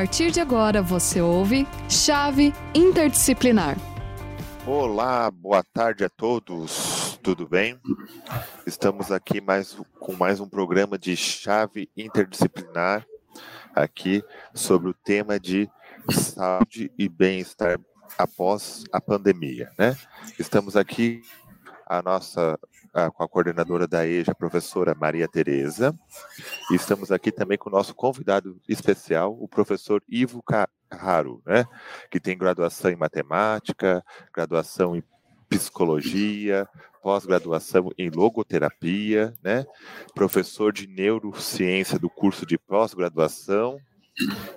partir de agora você ouve Chave Interdisciplinar. Olá, boa tarde a todos. Tudo bem? Estamos aqui mais, com mais um programa de Chave Interdisciplinar aqui sobre o tema de saúde e bem-estar após a pandemia, né? Estamos aqui a nossa a, com a coordenadora da EJA, a professora Maria Tereza. E estamos aqui também com o nosso convidado especial, o professor Ivo Carraro, né? Que tem graduação em matemática, graduação em psicologia, pós-graduação em logoterapia, né? Professor de neurociência do curso de pós-graduação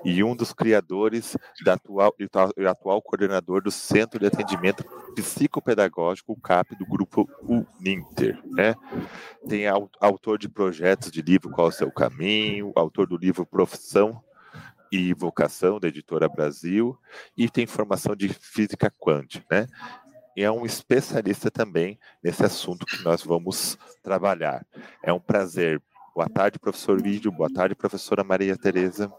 e um dos criadores da atual, e atual coordenador do Centro de Atendimento Psicopedagógico, CAP, do grupo Uninter. Né? Tem autor de projetos de livro Qual é o Seu Caminho, autor do livro Profissão e Vocação, da Editora Brasil, e tem formação de Física Quântica. Né? E é um especialista também nesse assunto que nós vamos trabalhar. É um prazer. Boa tarde, professor Vídeo. Boa tarde, professora Maria Tereza.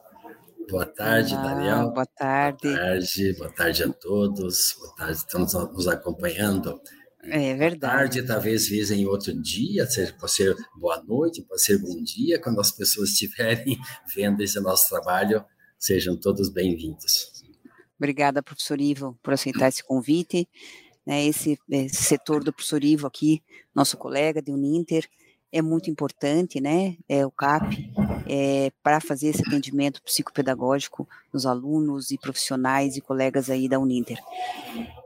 Boa tarde, Olá, Daniel. Boa tarde. Boa tarde, boa tarde a todos. Boa tarde, estamos nos acompanhando. É verdade. Tarde, talvez vez em outro dia, seja, pode ser boa noite, pode ser bom dia, quando as pessoas estiverem vendo esse nosso trabalho, sejam todos bem-vindos. Obrigada, professor Ivo, por aceitar esse convite. Né, esse, esse setor do professor Ivo aqui, nosso colega de Uninter, é muito importante, né? É o CAP, é, para fazer esse atendimento psicopedagógico nos alunos e profissionais e colegas aí da Uninter.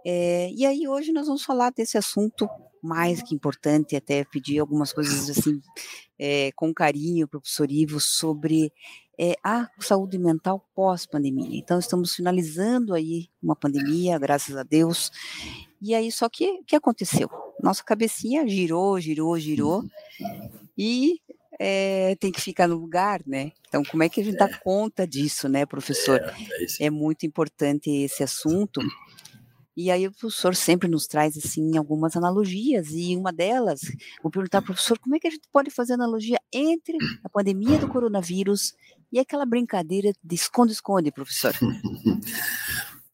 É, e aí hoje nós vamos falar desse assunto mais que importante, até pedir algumas coisas assim é, com carinho para o professor Ivo sobre é, a saúde mental pós-pandemia. Então estamos finalizando aí uma pandemia, graças a Deus. E aí só que o que aconteceu? Nossa cabecinha girou, girou, girou e é, tem que ficar no lugar, né? Então, como é que a gente dá conta disso, né, professor? É, é muito importante esse assunto. E aí o professor sempre nos traz, assim, algumas analogias, e uma delas, vou perguntar professor, como é que a gente pode fazer analogia entre a pandemia do coronavírus e aquela brincadeira de esconde-esconde, professor?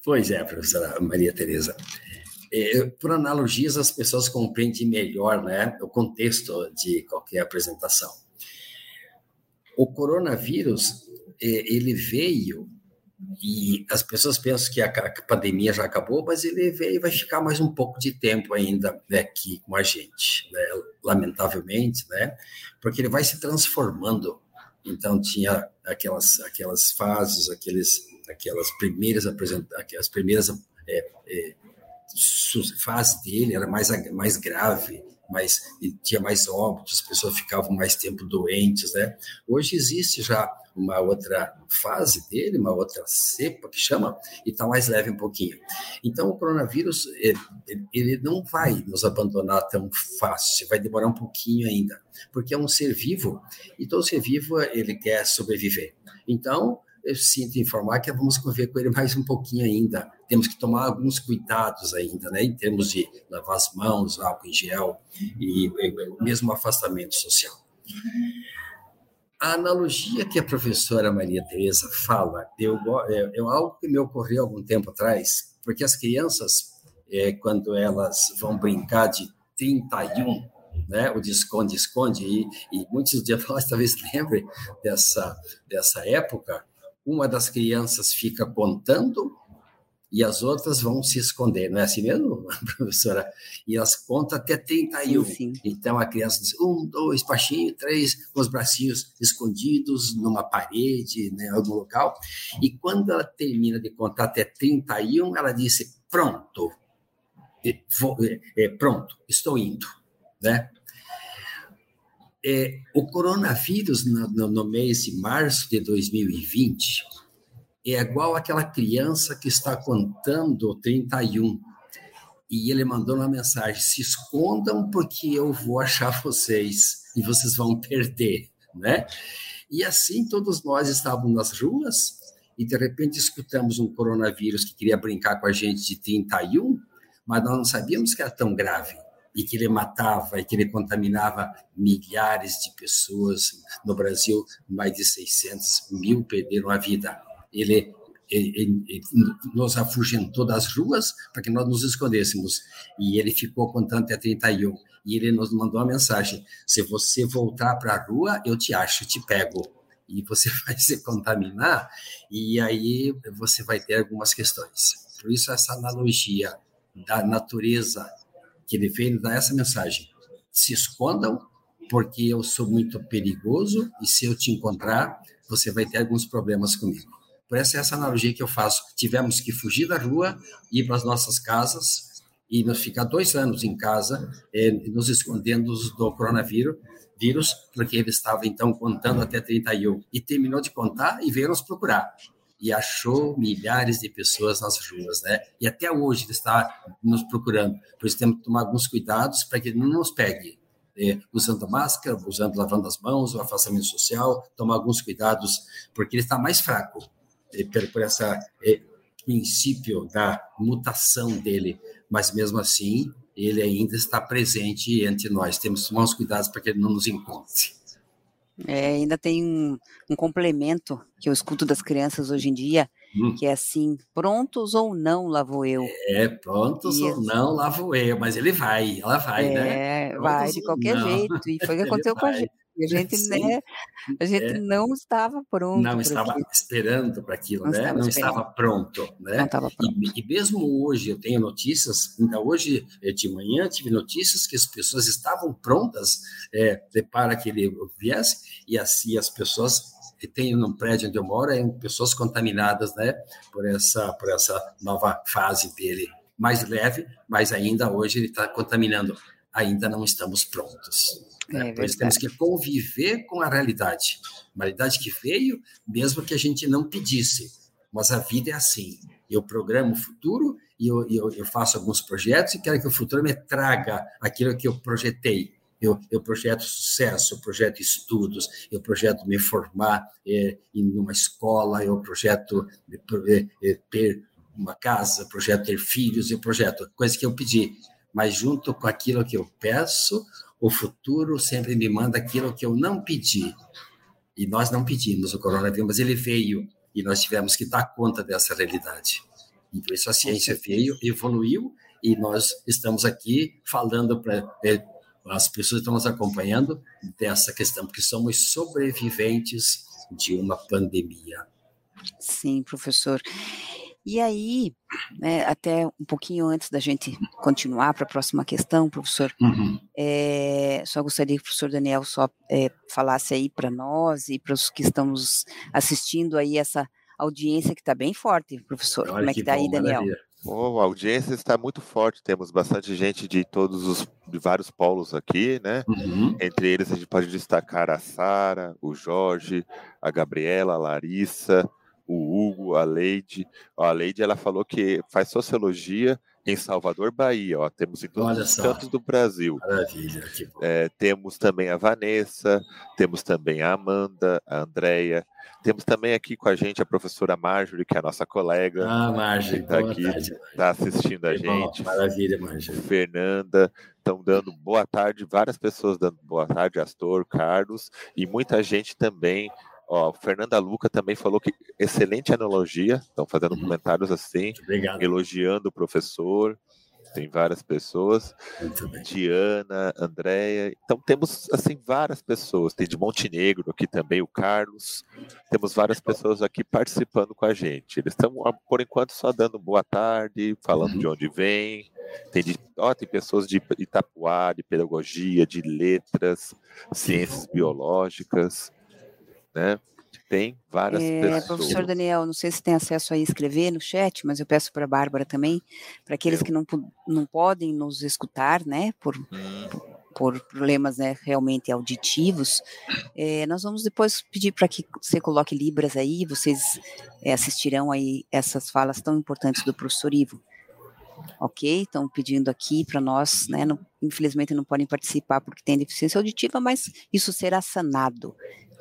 Pois é, professora Maria Tereza. É, por analogias, as pessoas compreendem melhor né, o contexto de qualquer apresentação. O coronavírus, é, ele veio e as pessoas pensam que a pandemia já acabou, mas ele veio e vai ficar mais um pouco de tempo ainda né, aqui com a gente, né, lamentavelmente, né, porque ele vai se transformando. Então tinha aquelas aquelas fases, aqueles aquelas primeiras apresentações, primeiras é, é, fase dele era mais mais grave, mais tinha mais óbitos, as pessoas ficavam mais tempo doentes, né? Hoje existe já uma outra fase dele, uma outra cepa que chama, e está mais leve um pouquinho. Então, o coronavírus, ele, ele não vai nos abandonar tão fácil, vai demorar um pouquinho ainda, porque é um ser vivo, e todo ser vivo, ele quer sobreviver. Então, eu sinto informar que vamos conviver com ele mais um pouquinho ainda. Temos que tomar alguns cuidados ainda, né, em termos de lavar as mãos, álcool em gel e, e mesmo afastamento social. A analogia que a professora Maria Tereza fala eu, é, é algo que me ocorreu algum tempo atrás, porque as crianças, é, quando elas vão brincar de 31, né, o de esconde-esconde, e, e, muitos de nós talvez lembrem dessa, dessa época, uma das crianças fica contando e as outras vão se esconder, não é assim mesmo, professora? E elas contam até 31. Sim, sim. Então a criança diz um, dois, baixinho, três, com os bracinhos escondidos numa parede, né, em algum local. E quando ela termina de contar até 31, ela disse: pronto, vou, é, pronto, estou indo, né? É, o coronavírus, no, no, mês de março de 2020, é igual aquela criança que está contando 31 e ele mandou uma mensagem: se escondam porque eu vou achar vocês e vocês vão perder, né? E assim todos nós estávamos nas ruas e de repente escutamos um coronavírus que queria brincar com a gente de 31, mas nós não sabíamos que era tão grave e que ele matava e que ele contaminava milhares de pessoas no Brasil, mais de 600 mil perderam a vida ele, ele, ele, nos afugentou das ruas para que nós nos escondêssemos. E ele ficou contando até 31. E ele nos mandou uma mensagem: se você voltar para a rua, eu te acho, te pego. E você vai se contaminar, e aí você vai ter algumas questões. Por isso, essa analogia da natureza que ele veio dar essa mensagem: se escondam, porque eu sou muito perigoso, e se eu te encontrar, você vai ter alguns problemas comigo. Por essa, essa analogia que eu faço. Tivemos que fugir da rua, ir para as nossas casas e nos ficar dois anos em casa, eh, nos escondendo do coronavírus, vírus, porque ele estava então contando até 31 e terminou de contar e veio nos procurar e achou milhares de pessoas nas ruas, né? E até hoje ele está nos procurando. Por isso temos que tomar alguns cuidados para que ele não nos pegue. É, usando máscara, usando lavando as mãos, o afastamento social, tomar alguns cuidados, porque ele está mais fraco é, por, por esse é, princípio da mutação dele, mas mesmo assim ele ainda está presente entre nós. Temos que tomar uns cuidados para que ele não nos encontre. É, ainda tem um, um, complemento que eu escuto das crianças hoje em dia, hum. que é assim, prontos ou não, lá vou eu. É, prontos ou não, lá vou eu, mas ele vai, ela vai, é, né? É, vai de qualquer não. jeito, e foi o que aconteceu com a gente. A gente, né, a gente é. não estava pronto. Não estava aquilo. esperando para aquilo, não né? Estava não esperando. estava pronto, né? Não estava pronto. E, e, mesmo hoje eu tenho notícias, ainda hoje eh, de manhã tive notícias que as pessoas estavam prontas é, para que ele viesse e assim as pessoas que tem no prédio onde eu moro é pessoas contaminadas, né? Por essa por essa nova fase dele, mais leve, mas ainda hoje ele está contaminando. Ainda não estamos prontos. Né? É Por isso temos que conviver com a realidade. Uma realidade que veio, mesmo que a gente não pedisse. Mas a vida é assim. Eu programo o futuro e eu, eu, eu faço alguns projetos e quero que o futuro me traga aquilo que eu projetei. Eu, eu, projeto sucesso, eu projeto estudos, eu projeto me formar é, em uma escola, eu projeto é, é, ter uma casa, projeto ter filhos, eu projeto coisas que eu pedi. Mas junto com aquilo que eu peço, o futuro sempre me manda aquilo que eu não pedi. E nós não pedimos o coronavírus, mas ele veio e nós tivemos que dar conta dessa realidade. E por isso a ciência veio, evoluiu e nós estamos aqui falando para é, as pessoas que estão nos acompanhando dessa questão, porque somos sobreviventes de uma pandemia. Sim, professor. E aí, né, até um pouquinho antes da gente continuar para a próxima questão, professor, uhum. é, só gostaria que o professor Daniel só é, falasse aí para nós e para os que estamos assistindo aí essa audiência que está bem forte, professor. Olha Como é que está aí, Daniel? Oh, a audiência está muito forte, temos bastante gente de todos os de vários polos aqui, né? Uhum. Entre eles a gente pode destacar a Sara, o Jorge, a Gabriela, a Larissa, o Hugo, a Leide. a Leide ela falou que faz sociologia em Salvador, Bahia. Ó, temos em todos os cantos do Brasil. Maravilha. É, temos também a Vanessa, temos também a Amanda, a Andrea. Temos também aqui com a gente a professora Marjorie, que é a nossa colega. Ah, Marjorie, está aqui, está assistindo a gente. Bom, maravilha, Marjorie. Fernanda, estão dando boa tarde, várias pessoas dando boa tarde, Astor, Carlos, e muita gente também Ó, Fernanda Luca também falou que excelente analogia, estão fazendo uhum. comentários assim, elogiando o professor. Tem várias pessoas. Diana, Andréia. Então temos assim várias pessoas. Tem de Montenegro aqui também o Carlos. Temos várias pessoas aqui participando com a gente. Eles estão por enquanto só dando boa tarde, falando uhum. de onde vem. Tem, de, ó, tem pessoas de Itapuá, de pedagogia, de letras, ciências biológicas né? Tem várias é, pessoas. Professor Daniel, não sei se tem acesso a escrever no chat, mas eu peço para a Bárbara também, para aqueles eu. que não, não podem nos escutar, né, por, hum. por problemas né, realmente auditivos, é, nós vamos depois pedir para que você coloque Libras aí, vocês é, assistirão aí essas falas tão importantes do professor Ivo ok? Estão pedindo aqui para nós, né? Não, infelizmente não podem participar porque têm deficiência auditiva, mas isso será sanado.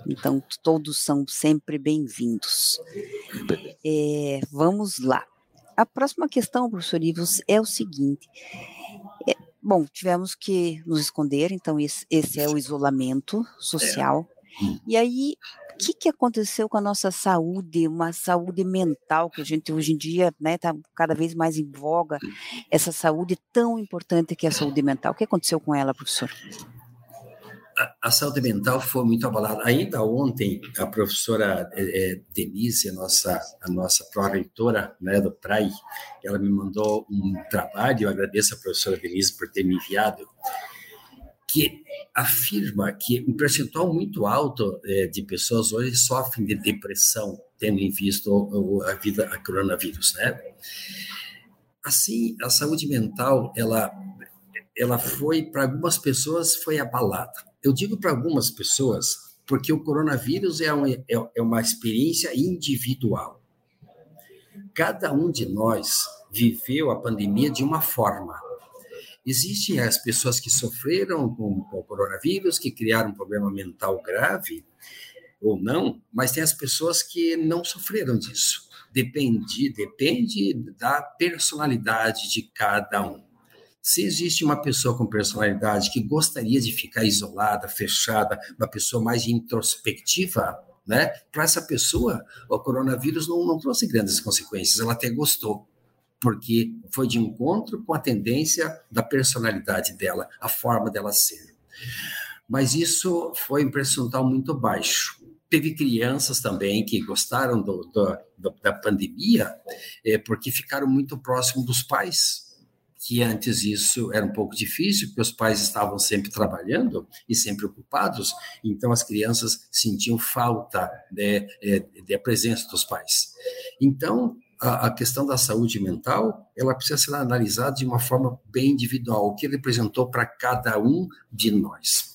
Então, todos são sempre bem-vindos. É, vamos lá. A próxima questão, professor Ivos, é o seguinte. É, bom, tivemos que nos esconder, então esse, esse é o isolamento social. Hum. E aí, o que, que aconteceu com a nossa saúde, uma saúde mental, que a gente hoje em dia está né, tá cada vez mais em voga, essa saúde tão importante que é a saúde mental? O que aconteceu com ela, professor? A, saúde mental foi muito abalada. Ainda ontem, a professora é, Denise, a nossa, a nossa pró-reitora né, do PRAI, ela me mandou um trabalho, eu agradeço a professora Denise por ter me enviado, que afirma que um percentual muito alto é, de pessoas hoje sofrem de depressão, tendo em vista a vida, a coronavírus, né? Assim, a saúde mental, ela, ela foi, para algumas pessoas, foi abalada eu digo para algumas pessoas porque o coronavírus é uma, é, é uma experiência individual. Cada um de nós viveu a pandemia de uma forma. Existem as pessoas que sofreram com, com o coronavírus, que criaram um problema mental grave, ou não, mas tem as pessoas que não sofreram disso. Depende, depende da personalidade de cada um. Se existe uma pessoa com personalidade que gostaria de ficar isolada, fechada, uma pessoa mais introspectiva, né? Para essa pessoa, o coronavírus não, não trouxe grandes consequências, ela até gostou, porque foi de encontro com a tendência da personalidade dela, a forma dela ser. Mas isso foi um percentual muito baixo. Teve crianças também que gostaram do, do, da pandemia, é, porque ficaram muito próximos dos pais que antes isso era um pouco difícil, porque os pais estavam sempre trabalhando e sempre ocupados, então as crianças sentiam falta de, é, presença dos pais. Então, a, a, questão da saúde mental, ela precisa ser analisada de uma forma bem individual, o que representou para cada um de nós.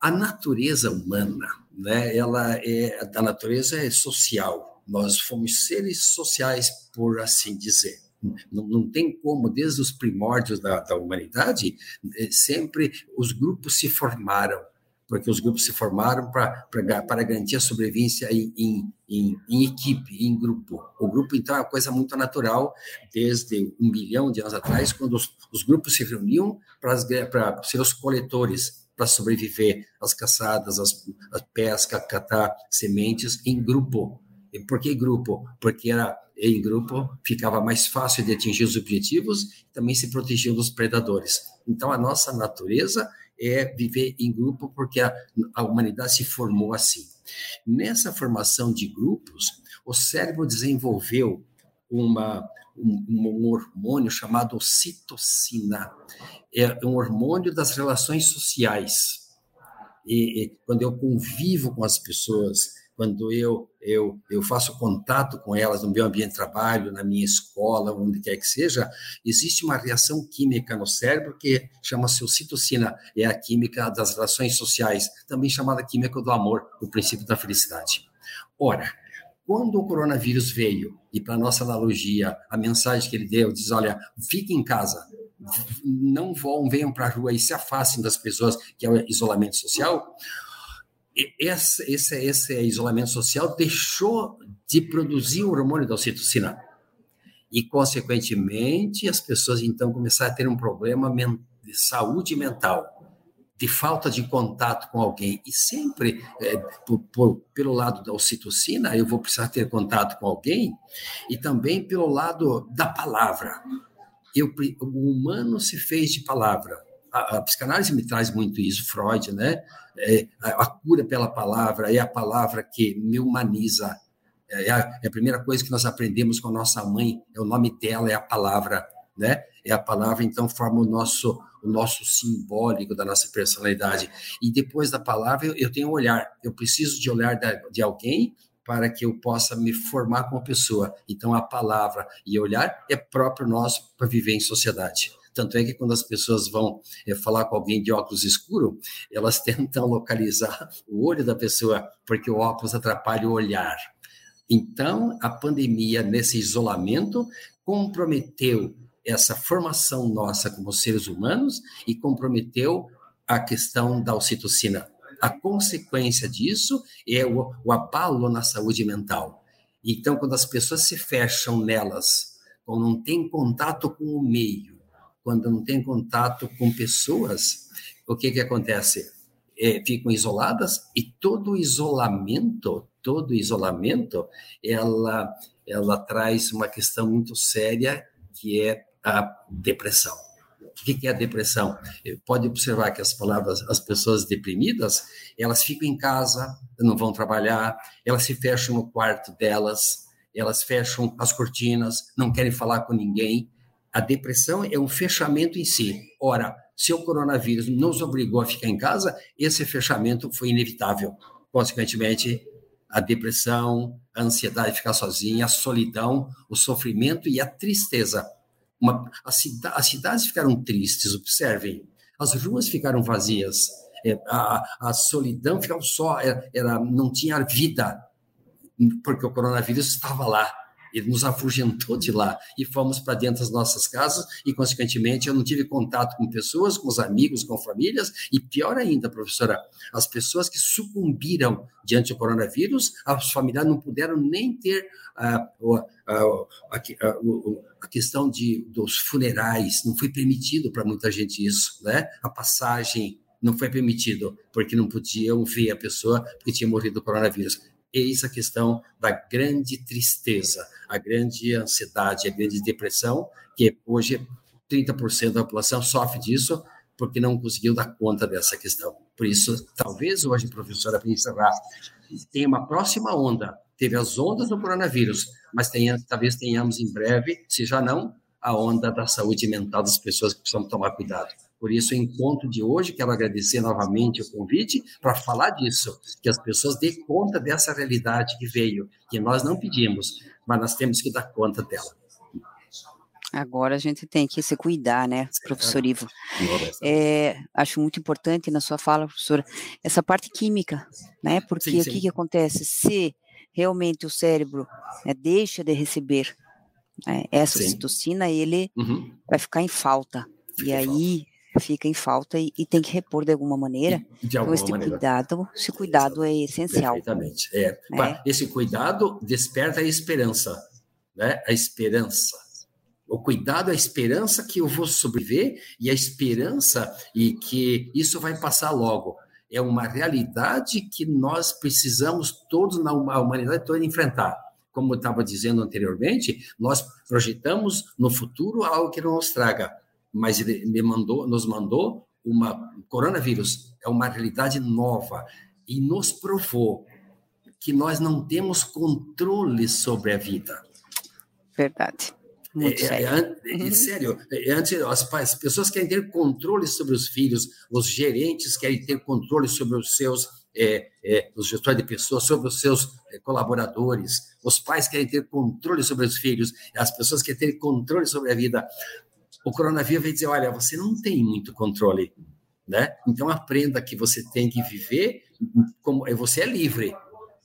A natureza humana, né, ela é, a natureza é social, nós fomos seres sociais, por assim dizer. Não, não tem como, desde os primórdios da, da humanidade, eh, sempre os grupos se formaram, porque os grupos se formaram para garantir a sobrevivência em, em, em, em, equipe, em grupo. O grupo, então, é uma coisa muito natural, desde um milhão de anos atrás, quando os, os grupos se reuniam para ser os coletores, para sobreviver às caçadas, às, à pesca, catar sementes em grupo. Por que grupo? Porque era em grupo ficava mais fácil de atingir os objetivos, também se protegiam dos predadores. Então, a nossa natureza é viver em grupo porque a, a humanidade se formou assim. Nessa formação de grupos, o cérebro desenvolveu uma, um, um, hormônio chamado citocina. É um hormônio das relações sociais. E, e quando eu convivo com as pessoas, quando eu, eu, eu faço contato com elas no meu ambiente de trabalho, na minha escola, onde quer que seja, existe uma reação química no cérebro que chama-se ocitocina, é a química das relações sociais, também chamada química do amor, o princípio da felicidade. Ora, quando o coronavírus veio, e para nossa analogia, a mensagem que ele deu diz: olha, fique em casa, não vão, venham para a rua e se afastem das pessoas, que é o isolamento social esse, esse, esse isolamento social deixou de produzir o hormônio da ocitocina. E, consequentemente, as pessoas então começaram a ter um problema de saúde mental, de falta de contato com alguém. E sempre, é, por, por, pelo lado da ocitocina, eu vou precisar ter contato com alguém, e também pelo lado da palavra. Eu, o humano se fez de palavra a, a, psicanálise me traz muito isso, Freud, né? É, a, a, cura pela palavra é a palavra que me humaniza. É a, é a, primeira coisa que nós aprendemos com a nossa mãe, é o nome dela, é a palavra, né? É a palavra, então, forma o nosso, o nosso simbólico da nossa personalidade. E depois da palavra, eu, eu tenho um olhar. Eu preciso de olhar de alguém para que eu possa me formar como pessoa. Então, a palavra e olhar é próprio nosso para viver em sociedade. Tanto é que quando as pessoas vão é, falar com alguém de óculos escuro, elas tentam localizar o olho da pessoa, porque o óculos atrapalha o olhar. Então, a pandemia, nesse isolamento, comprometeu essa formação nossa como seres humanos e comprometeu a questão da ocitocina. A consequência disso é o, o abalo na saúde mental. Então, quando as pessoas se fecham nelas, quando não tem contato com o meio, quando não tem contato com pessoas, o que, que acontece? é, ficam isoladas e todo isolamento, todo isolamento, ela, ela traz uma questão muito séria que é a depressão. O que é a depressão? Pode observar que as palavras, as pessoas deprimidas, elas ficam em casa, não vão trabalhar, elas se fecham no quarto delas, elas fecham as cortinas, não querem falar com ninguém. A depressão é um fechamento em si. Ora, se o coronavírus nos obrigou a ficar em casa, esse fechamento foi inevitável. Consequentemente, a depressão, a ansiedade de ficar sozinha, a solidão, o sofrimento e a tristeza. Uma, cida, as cidades ficaram tristes, observem. As ruas ficaram vazias. É, a, a, solidão ficava só, era, era, não tinha vida, porque o coronavírus estava lá ele nos afugentou de lá. E fomos para dentro das nossas casas e, consequentemente, eu não tive contato com pessoas, com os amigos, com famílias e, pior ainda, professora, as pessoas que sucumbiram diante do coronavírus, as famílias não puderam nem ter a, a, a, a questão de, dos funerais, não foi permitido para muita gente isso, né? A passagem não foi permitido, porque não podiam ver a pessoa que tinha morrido do coronavírus eis a questão da grande tristeza, a grande ansiedade, a grande depressão, que hoje 30% da população sofre disso porque não conseguiu dar conta dessa questão. Por isso, talvez hoje, professora, para encerrar, tem uma próxima onda. Teve as ondas do coronavírus, mas tenha, talvez tenhamos em breve, se já não, a onda da saúde mental das pessoas que precisam tomar cuidado. Por isso, o encontro de hoje, quero agradecer novamente o convite para falar disso, que as pessoas dêem conta dessa realidade que veio, que nós não pedimos, mas nós temos que dar conta dela. Agora a gente tem que se cuidar, né, professor Ivo? É, acho muito importante na sua fala, professora, essa parte química, né? Porque sim, sim. o que, que acontece? Se realmente o cérebro né, deixa de receber né, essa sim. citocina, ele uhum. vai ficar em falta. Fica e aí fica em falta e, e, tem que repor de alguma maneira. De então, alguma então, esse maneira. cuidado, esse cuidado é essencial. Perfeitamente. É. é. Esse cuidado desperta a esperança, né? A esperança. O cuidado, a esperança que eu vou sobreviver e a esperança e que isso vai passar logo. É uma realidade que nós precisamos todos na humanidade toda enfrentar. Como eu estava dizendo anteriormente, nós projetamos no futuro algo que não nos traga mas ele me mandou, nos mandou uma coronavírus é uma realidade nova e nos provou que nós não temos controle sobre a vida. Verdade. Muito é, sério. É, é, uhum. sério. É, antes, as, as, pessoas querem ter controle sobre os filhos, os gerentes querem ter controle sobre os seus, é, é, os gestores de pessoas, sobre os seus colaboradores, os pais querem ter controle sobre os filhos, as pessoas querem ter controle sobre a vida o coronavírus vai dizer, olha, você não tem muito controle, né? Então aprenda que você tem que viver como você é livre.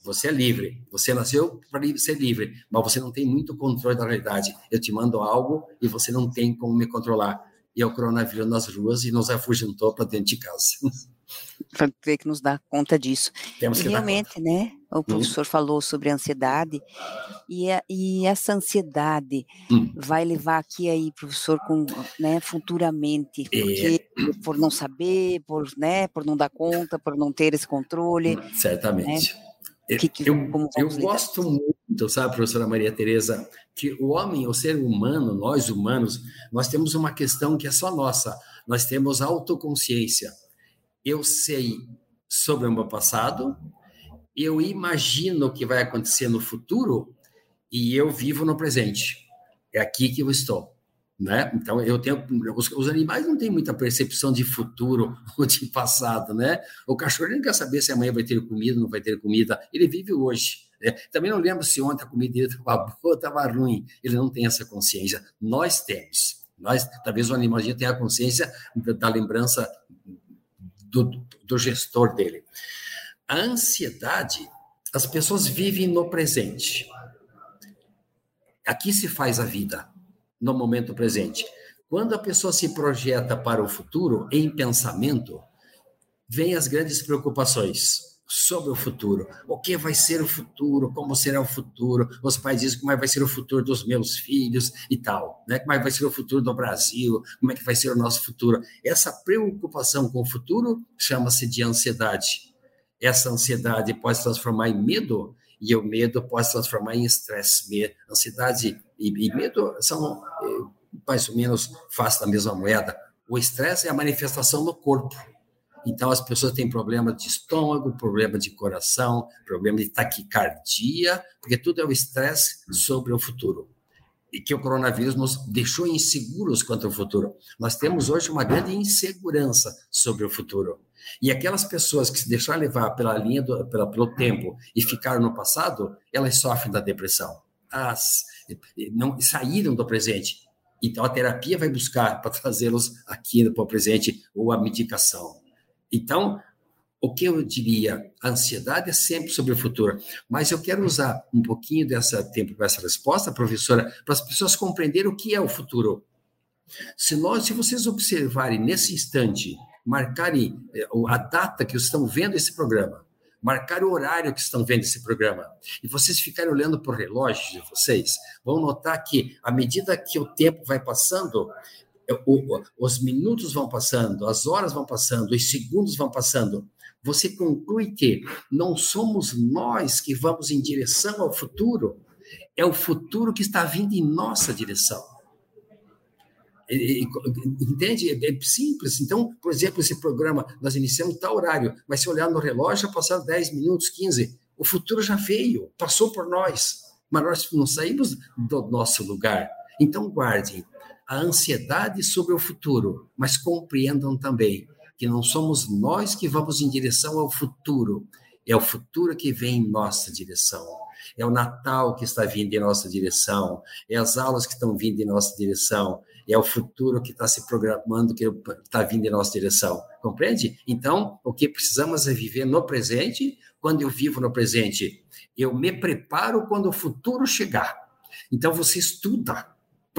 Você é livre. Você nasceu para ser livre, mas você não tem muito controle da realidade. Eu te mando algo e você não tem como me controlar. E é o coronavírus nas ruas e nos afugentou para dentro de casa. para ter que nos dar conta disso. Temos que e realmente, né? O hum. professor hum. falou sobre ansiedade e, a, e essa ansiedade hum. vai levar aqui aí, professor, com, né, futuramente, é. porque é. por não saber, por, né, por não dar conta, por não ter esse controle. Hum, certamente. Né? Que, que, eu, eu gosto muito, sabe, professora Maria Tereza, que o homem, o ser humano, nós humanos, nós temos uma questão que é só nossa. Nós temos autoconsciência eu sei sobre o meu passado, eu imagino o que vai acontecer no futuro e eu vivo no presente. É aqui que eu estou. Né? Então eu tenho os, os, animais não têm muita percepção de futuro ou de passado, né? O cachorro não quer saber se amanhã vai ter comida, ou não vai ter comida. Ele vive hoje. Né? Também não lembro se ontem a comida dele estava boa estava ruim. Ele não tem essa consciência. Nós temos. Nós, talvez o animalzinho tenha a consciência da, da lembrança do, do gestor dele. A ansiedade, as pessoas vivem no presente. Aqui se faz a vida, no momento presente. Quando a pessoa se projeta para o futuro em pensamento, vêm as grandes preocupações. Sobre o futuro. O que vai ser o futuro? Como será o futuro? Os pais dizem como é vai ser o futuro dos meus filhos e tal, né? Como é vai ser o futuro do Brasil? Como é que vai ser o nosso futuro? Essa preocupação com o futuro chama-se de ansiedade. Essa ansiedade pode se transformar em medo e o medo pode se transformar em estresse. Ansiedade e, e medo são eh, mais ou menos face da mesma moeda. O estresse é a manifestação no corpo então, as pessoas têm problema de estômago, problema de coração, problema de taquicardia, porque tudo é o estresse sobre o futuro. E que o coronavírus nos deixou inseguros quanto ao futuro. Nós temos hoje uma grande insegurança sobre o futuro. E aquelas pessoas que se deixaram levar pela linha do, pela, pelo tempo e ficaram no passado, elas sofrem da depressão. As, não saíram do presente. Então a terapia vai buscar para trazê-los aqui para o presente ou a medicação. Então, o que eu diria? A ansiedade é sempre sobre o futuro, mas eu quero usar um pouquinho dessa tempo para essa resposta, professora, para as pessoas compreenderem o que é o futuro. Se nós, se vocês observarem nesse instante, marcarem eh, a data que estão vendo esse programa, marcar o horário que estão vendo esse programa, e vocês ficarem olhando para o relógio de vocês, vão notar que, à medida que o tempo vai passando, os minutos vão passando, as horas vão passando, os segundos vão passando, você conclui que não somos nós que vamos em direção ao futuro, é o futuro que está vindo em nossa direção. Entende? É, é simples. Então, por exemplo, esse programa, nós iniciamos tal horário, mas se olhar no relógio, já passaram 10 minutos, 15. O futuro já veio, passou por nós, mas nós não saímos do nosso lugar. Então, guardem, a ansiedade sobre o futuro, mas compreendam também que não somos nós que vamos em direção ao futuro, é o futuro que vem em nossa direção. É o Natal que está vindo em nossa direção, é as aulas que estão vindo em nossa direção, é o futuro que está se programando, que está vindo em nossa direção. Compreende? Então, o que precisamos é viver no presente. Quando eu vivo no presente, eu me preparo quando o futuro chegar. Então, você estuda,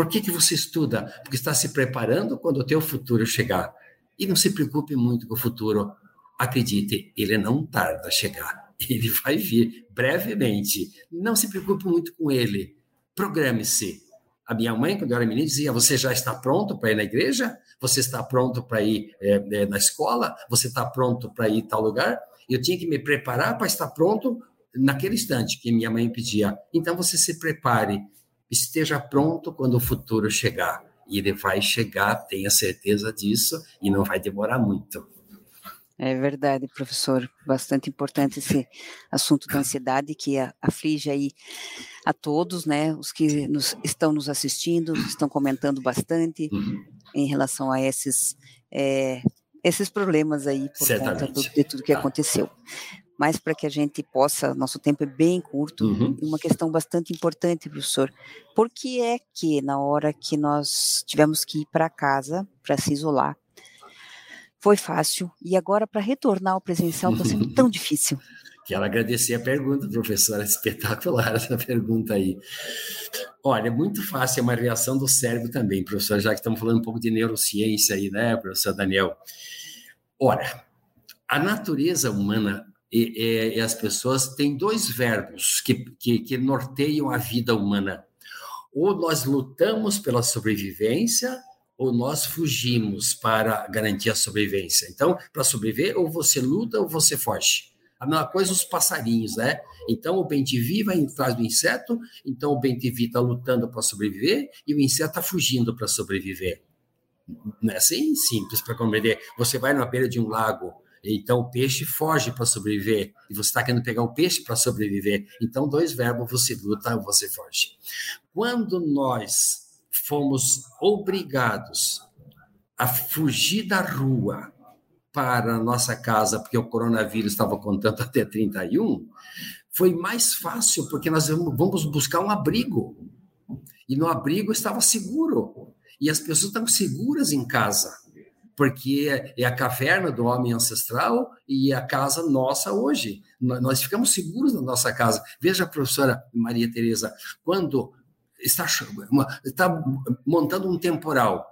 por que, que você estuda? Porque está se preparando quando o teu futuro chegar. E não se preocupe muito com o futuro. Acredite, ele não tarda a chegar. Ele vai vir brevemente. Não se preocupe muito com ele. Programe-se. A minha mãe, quando eu era menina, dizia: Você já está pronto para ir na igreja? Você está pronto para ir é, é, na escola? Você está pronto para ir em tal lugar? Eu tinha que me preparar para estar pronto naquele instante que minha mãe pedia. Então você se prepare esteja pronto quando o futuro chegar. E ele vai chegar, tenha certeza disso, e não vai demorar muito. É verdade, professor. Bastante importante esse assunto da ansiedade que aflige aí a todos, né? Os que nos, estão nos assistindo, estão comentando bastante uhum. em relação a esses, é, esses problemas aí por Certamente. conta do, de tudo que tá. aconteceu mas para que a gente possa, nosso tempo é bem curto, uhum. uma questão bastante importante, professor. Por que é que na hora que nós tivemos que ir para casa para se isolar, foi fácil e agora para retornar ao presencial está sendo tão difícil? Quero agradecer a pergunta, professora, espetacular essa pergunta aí. Olha, é muito fácil, é uma reação do cérebro também, professor, já que estamos falando um pouco de neurociência aí, né, professor Daniel? Olha, a natureza humana e, e, e as pessoas têm dois verbos que, que, que norteiam a vida humana. Ou nós lutamos pela sobrevivência, ou nós fugimos para garantir a sobrevivência. Então, para sobreviver, ou você luta ou você foge. A mesma coisa os passarinhos, né? Então, o bem-te-vi vai atrás do inseto, então o bem-te-vi está lutando para sobreviver e o inseto está fugindo para sobreviver. Não é assim simples para compreender. Você vai na beira de um lago, então o peixe foge para sobreviver e você está querendo pegar o peixe para sobreviver. Então, dois verbos: você luta você foge. Quando nós fomos obrigados a fugir da rua para a nossa casa, porque o coronavírus estava contando até 31, foi mais fácil, porque nós vamos buscar um abrigo. E no abrigo estava seguro. E as pessoas estavam seguras em casa porque é a caverna do homem ancestral e a casa nossa hoje. Nós ficamos seguros na nossa casa. Veja professora Maria Tereza, quando está, está montando um temporal,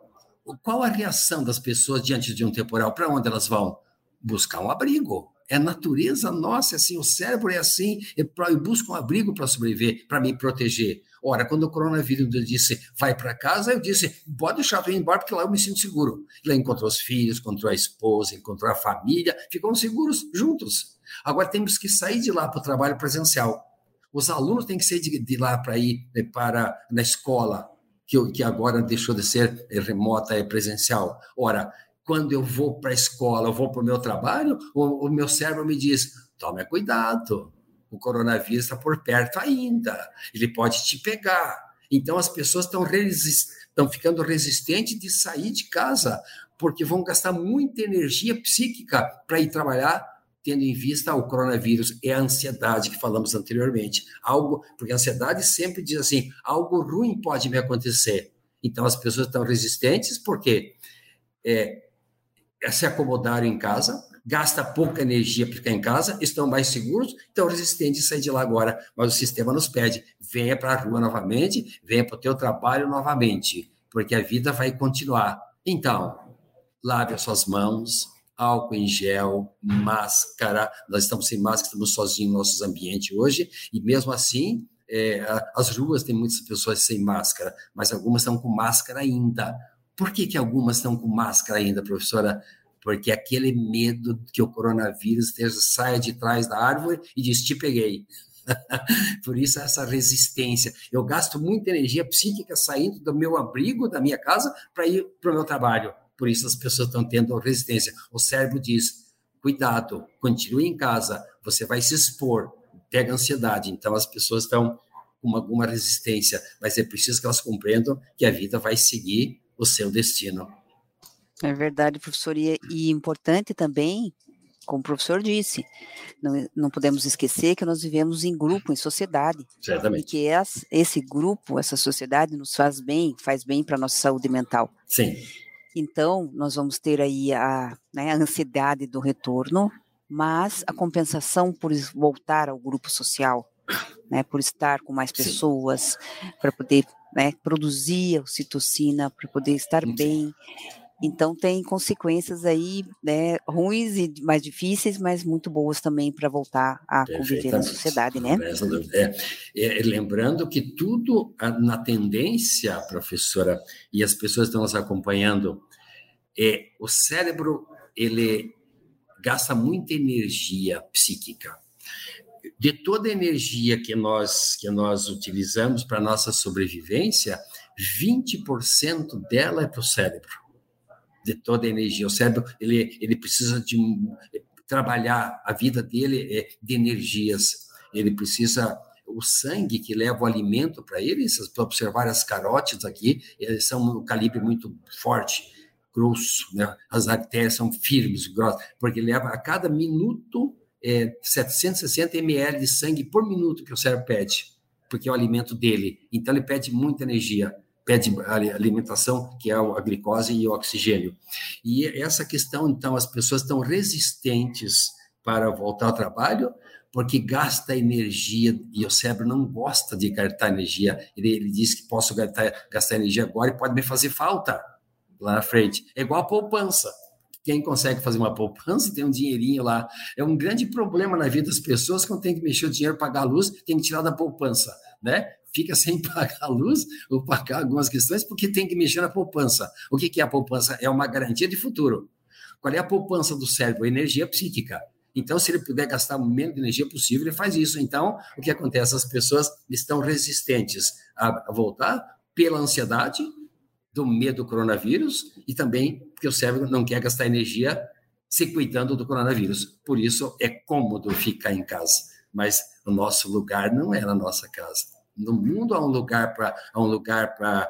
qual a reação das pessoas diante de um temporal? Para onde elas vão? Buscar um abrigo. É natureza nossa, é assim, o cérebro é assim, eu busco um abrigo para sobreviver, para me proteger. Ora, quando o coronavírus disse vai para casa, eu disse pode deixar eu ir embora porque lá eu me sinto seguro. Lá encontrou os filhos, encontrou a esposa, encontrou a família, ficam seguros juntos. Agora temos que sair de lá para o trabalho presencial. Os alunos têm que sair de, de lá para ir né, para na escola, que, que agora deixou de ser remota e presencial. Ora, quando eu vou para a escola, eu vou para o meu trabalho, o, o meu cérebro me diz: tome cuidado, o coronavírus está por perto ainda, ele pode te pegar. Então as pessoas estão estão ficando resistentes de sair de casa, porque vão gastar muita energia psíquica para ir trabalhar, tendo em vista o coronavírus é a ansiedade que falamos anteriormente. Algo, porque a ansiedade sempre diz assim, algo ruim pode me acontecer. Então as pessoas estão resistentes porque é, se acomodaram em casa, gasta pouca energia para ficar em casa, estão mais seguros, estão resistentes a sair de lá agora. Mas o sistema nos pede, venha para a rua novamente, venha para o teu trabalho novamente, porque a vida vai continuar. Então, lave as suas mãos, álcool em gel, máscara. Nós estamos sem máscara, estamos sozinhos nos nossos ambientes hoje, e mesmo assim, é, as ruas têm muitas pessoas sem máscara, mas algumas estão com máscara ainda. Por que, que algumas estão com máscara ainda, professora? Porque aquele medo que o coronavírus esteja, saia de trás da árvore e diz: Te peguei. Por isso, essa resistência. Eu gasto muita energia psíquica saindo do meu abrigo, da minha casa, para ir para o meu trabalho. Por isso, as pessoas estão tendo resistência. O cérebro diz: cuidado, continue em casa, você vai se expor, pega ansiedade. Então, as pessoas estão com alguma resistência, mas é preciso que elas compreendam que a vida vai seguir o seu destino. É verdade, professor, e, e importante também, como o professor disse, não, não podemos esquecer que nós vivemos em grupo, em sociedade. Certamente. E que esse, esse grupo, essa sociedade nos faz bem, faz bem para a nossa saúde mental. Sim. Então, nós vamos ter aí a, né, a ansiedade do retorno, mas a compensação por voltar ao grupo social, né, por estar com mais pessoas, para poder né, produzir ocitocina para poder estar bem. Então tem consequências aí né, ruins e mais difíceis, mas muito boas também para voltar a conviver na sociedade, né? É, é, lembrando que tudo na tendência, professora, e as pessoas estão nos acompanhando, é o cérebro ele gasta muita energia psíquica de toda a energia que nós, que nós utilizamos para a nossa sobrevivência, 20% dela é para o cérebro. De toda a energia. O cérebro ele, ele precisa de trabalhar a vida dele é de energias. Ele precisa o sangue que leva o alimento para ele, para observar as carótidas aqui, eles são um calibre muito forte, grosso, né? as artérias são firmes, grossas, porque leva a cada minuto é, 760 ml de sangue por minuto que o cérebro pede, porque é o alimento dele. Então, ele pede muita energia, pede alimentação, que é a glicose e o oxigênio. E essa questão, então, as pessoas estão resistentes para voltar ao trabalho, porque gasta energia e o cérebro não gosta de gastar energia. Ele, ele diz que posso gastar, gastar energia agora e pode me fazer falta lá na frente. É igual a poupança quem consegue fazer uma poupança tem um dinheirinho lá. É um grande problema na vida das pessoas quando tem que mexer o dinheiro, pagar a luz, tem que tirar da poupança, né? Fica sem pagar a luz ou pagar algumas questões porque tem que mexer na poupança. O que é a poupança? É uma garantia de futuro. Qual é a poupança do cérebro? Energia psíquica. Então, se ele puder gastar o menos de energia possível, ele faz isso. Então, o que acontece? As pessoas estão resistentes a voltar pela ansiedade, do medo do coronavírus e também porque o cérebro não quer gastar energia se cuidando do coronavírus. Por isso é cômodo ficar em casa, mas o nosso lugar não é na nossa casa. No mundo há um lugar para um lugar para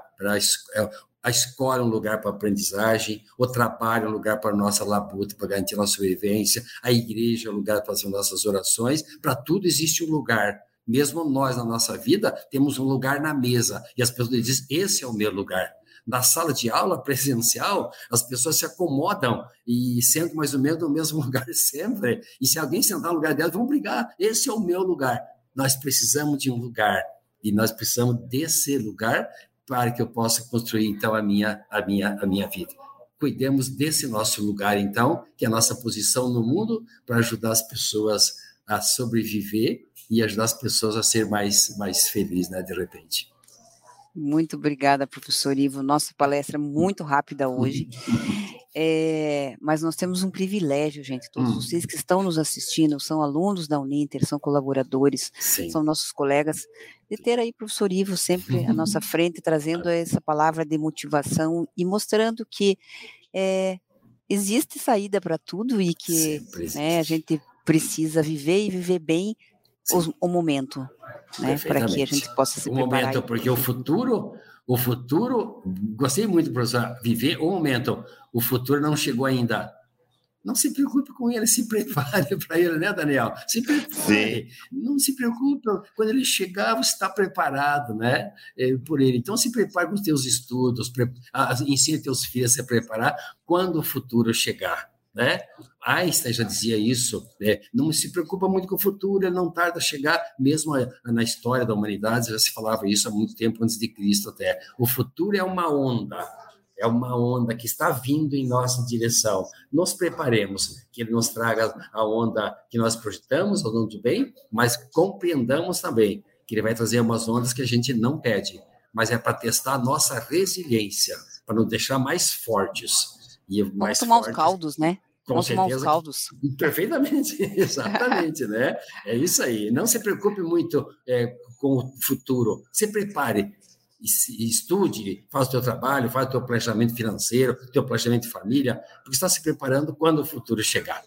é, a escola é um lugar para aprendizagem, o trabalho é um lugar para nossa labuta, para garantir nossa sobrevivência, a igreja é um lugar para fazer nossas orações, para tudo existe um lugar. Mesmo nós, na nossa vida, temos um lugar na mesa, e as pessoas dizem, esse é o meu lugar na sala de aula presencial, as pessoas se acomodam e sentam mais ou menos no mesmo lugar sempre. E se alguém sentar no lugar delas, vão brigar. Esse é o meu lugar. Nós precisamos de um lugar e nós precisamos desse lugar para que eu possa construir então a minha a minha a minha vida. cuidemos desse nosso lugar, então, que é a nossa posição no mundo, para ajudar as pessoas a sobreviver e ajudar as pessoas a ser mais, mais felizes, né, de repente. Muito obrigada, professor Ivo. Nossa palestra é muito rápida hoje. É, mas nós temos um privilégio, gente. Todos hum. vocês que estão nos assistindo são alunos da Uninter, são colaboradores, Sim. são nossos colegas, de ter aí o professor Ivo sempre à nossa frente, trazendo essa palavra de motivação e mostrando que é, existe saída para tudo e que né, a gente precisa viver e viver bem o, o, momento, né, para que a gente possa se o preparar. O momento, porque o futuro o futuro, gostei muito, professor, viver o momento. O futuro não chegou ainda. Não se preocupe com ele, se prepare para ele, né, Daniel? Se prepare. Sim. Não se preocupe, quando ele chegar, você está preparado, né, é, por ele. Então, se prepare com os teus estudos, pre... Ah, ensine teus filhos a se preparar quando o futuro chegar né? Einstein já dizia isso, né? não se preocupa muito com o futuro, ele não tarda a chegar, mesmo na história da humanidade já se falava isso há muito tempo antes de Cristo até. O futuro é uma onda, é uma onda que está vindo em nossa direção. Nos preparemos, que ele nos traga a onda que nós projetamos, longo do bem, mas compreendamos também que ele vai trazer umas ondas que a gente não pede, mas é para testar a nossa resiliência, para nos deixar mais fortes e mais tomar fortes. os caldos, né? Com Vamos certeza. caldos. Perfeitamente, exatamente, né? É isso aí. Não se preocupe muito é, com o futuro. Se prepare, estude, faça o teu trabalho, faça o teu planejamento financeiro, teu planejamento de família, porque está se preparando quando o futuro chegar.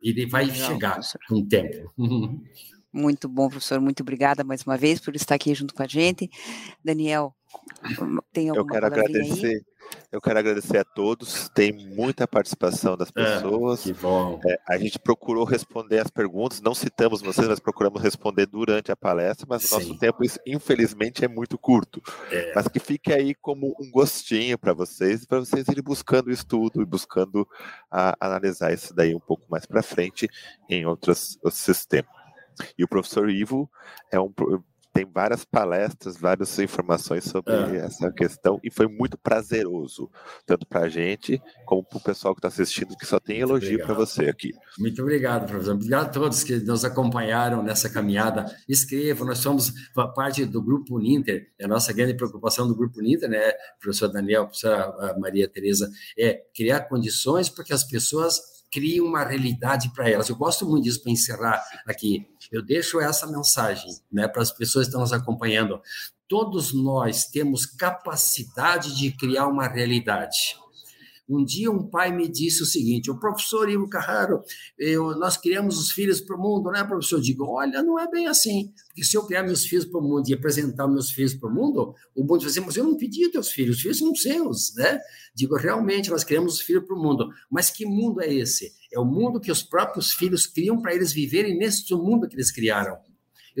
Ele vai Legal, chegar professor. com o tempo. Muito bom, professor. Muito obrigada mais uma vez por estar aqui junto com a gente. Daniel, tem alguma Eu quero agradecer. Aí? Eu quero agradecer a todos. Tem muita participação das é, pessoas. É, que bom. É, a gente procurou responder as perguntas. Não citamos vocês, mas procuramos responder durante a palestra. Mas o nosso tempo, infelizmente, é muito curto. É. Mas que fique aí como um gostinho para vocês, para vocês irem buscando o estudo e buscando a, analisar isso daí um pouco mais para frente em outros, outros sistemas. E o professor Ivo é um tem várias palestras, várias informações sobre é. essa questão e foi muito prazeroso, tanto para a gente como para o pessoal que está assistindo, que só tem muito elogio para você aqui. Muito obrigado, professor. Obrigado a todos que nos acompanharam nessa caminhada. Escrevam, nós somos parte do Grupo Uninter, é a nossa grande preocupação do Grupo Uninter, né, professor Daniel, professora Maria Tereza, é criar condições para que as pessoas cria uma realidade para elas. Eu gosto muito disso para encerrar aqui. Eu deixo essa mensagem né, para as pessoas que estão nos acompanhando. Todos nós temos capacidade de criar uma realidade. Um dia um pai me disse o seguinte: o professor Ivo Carraro, eu, nós criamos os filhos para o mundo, né, professor? Eu digo: olha, não é bem assim. Porque se eu criar meus filhos para o mundo e apresentar meus filhos para o mundo, o mundo vai dizer: mas eu não pedi teus filhos, os filhos são seus, né? Digo: realmente, nós criamos os filhos para o mundo. Mas que mundo é esse? É o mundo que os próprios filhos criam para eles viverem nesse mundo que eles criaram.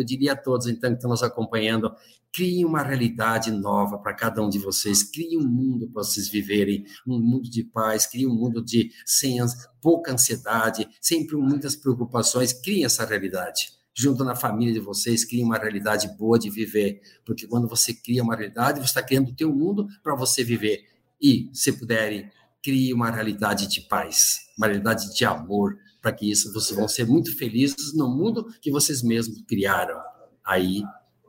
Eu diria a todos, então, que estão nos acompanhando, Crie uma realidade nova para cada um de vocês. Crie um mundo para vocês viverem, um mundo de paz. Crie um mundo de sem pouca ansiedade, sempre muitas preocupações. Crie essa realidade. Junto na família de vocês, crie uma realidade boa de viver. Porque quando você cria uma realidade, você está criando o teu mundo para você viver. E, se puderem, crie uma realidade de paz, uma realidade de amor, para que isso vocês vão ser muito felizes no mundo que vocês mesmos criaram. Aí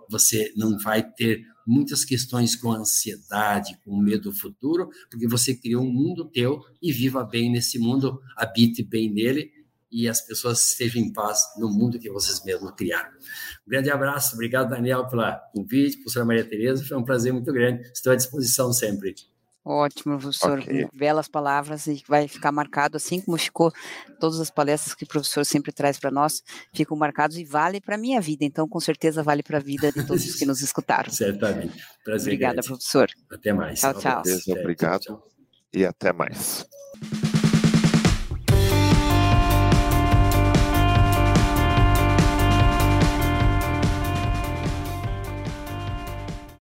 você não vai ter muitas questões com ansiedade, com medo do futuro, porque você criou um mundo teu e viva bem nesse mundo, habite bem nele e as pessoas estejam em paz no mundo que vocês mesmos criaram. Um grande abraço, obrigado Daniel pela convite, professora Maria Tereza, foi um prazer muito grande, estou à disposição sempre. Ótimo, professor. Okay. Belas palavras e vai ficar marcado, assim como ficou todas as palestras que o professor sempre traz para nós, ficam marcados e vale para a minha vida. Então, com certeza, vale para a vida de todos os que nos escutaram. Certamente. Prazer. Obrigada, grande. professor. Até mais. Tchau, tchau. Obrigado tchau, tchau. e até mais.